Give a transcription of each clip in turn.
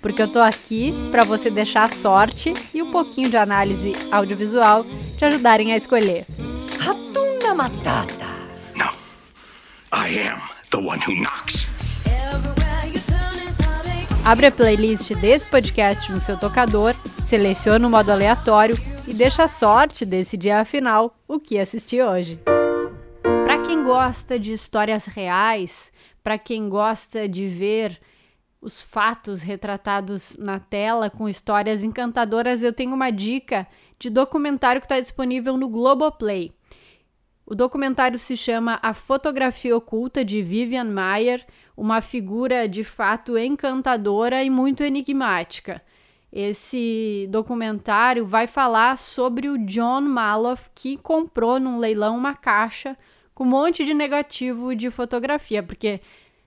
porque eu tô aqui para você deixar a sorte e um pouquinho de análise audiovisual te ajudarem a escolher. Ratunda Matata. No. I am the one who knocks. Abre a playlist desse podcast no seu tocador, seleciona o modo aleatório e deixa a sorte decidir afinal o que assistir hoje. Para quem gosta de histórias reais, para quem gosta de ver os fatos retratados na tela com histórias encantadoras, eu tenho uma dica de documentário que está disponível no Globoplay. O documentário se chama A Fotografia Oculta de Vivian Mayer, uma figura de fato encantadora e muito enigmática. Esse documentário vai falar sobre o John Maloff que comprou num leilão uma caixa com um monte de negativo de fotografia, porque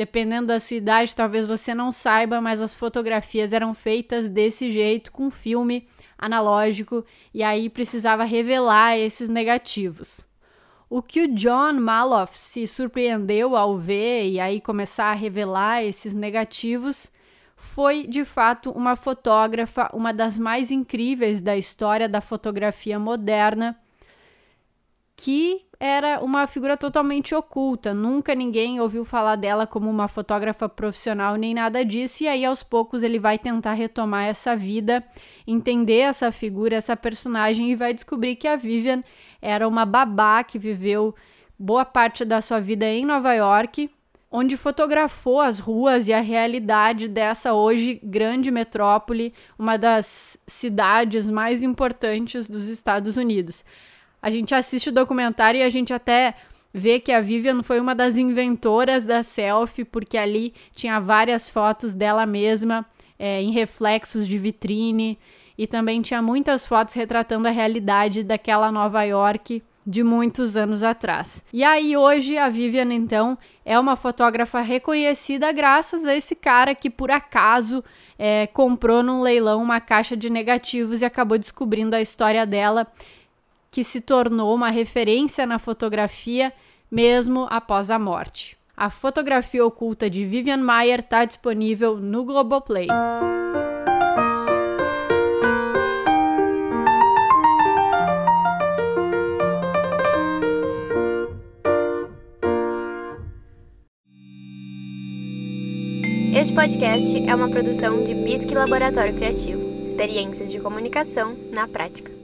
Dependendo da sua idade, talvez você não saiba, mas as fotografias eram feitas desse jeito, com filme analógico, e aí precisava revelar esses negativos. O que o John Maloff se surpreendeu ao ver e aí começar a revelar esses negativos foi de fato uma fotógrafa, uma das mais incríveis da história da fotografia moderna que era uma figura totalmente oculta. Nunca ninguém ouviu falar dela como uma fotógrafa profissional nem nada disso. E aí, aos poucos, ele vai tentar retomar essa vida, entender essa figura, essa personagem e vai descobrir que a Vivian era uma babá que viveu boa parte da sua vida em Nova York, onde fotografou as ruas e a realidade dessa hoje grande metrópole, uma das cidades mais importantes dos Estados Unidos a gente assiste o documentário e a gente até vê que a Vivian foi uma das inventoras da selfie, porque ali tinha várias fotos dela mesma é, em reflexos de vitrine e também tinha muitas fotos retratando a realidade daquela Nova York de muitos anos atrás. E aí hoje a Vivian então é uma fotógrafa reconhecida graças a esse cara que por acaso é, comprou num leilão uma caixa de negativos e acabou descobrindo a história dela que se tornou uma referência na fotografia mesmo após a morte. A fotografia oculta de Vivian Mayer está disponível no Globoplay. Este podcast é uma produção de Bisque Laboratório Criativo. Experiências de comunicação na prática.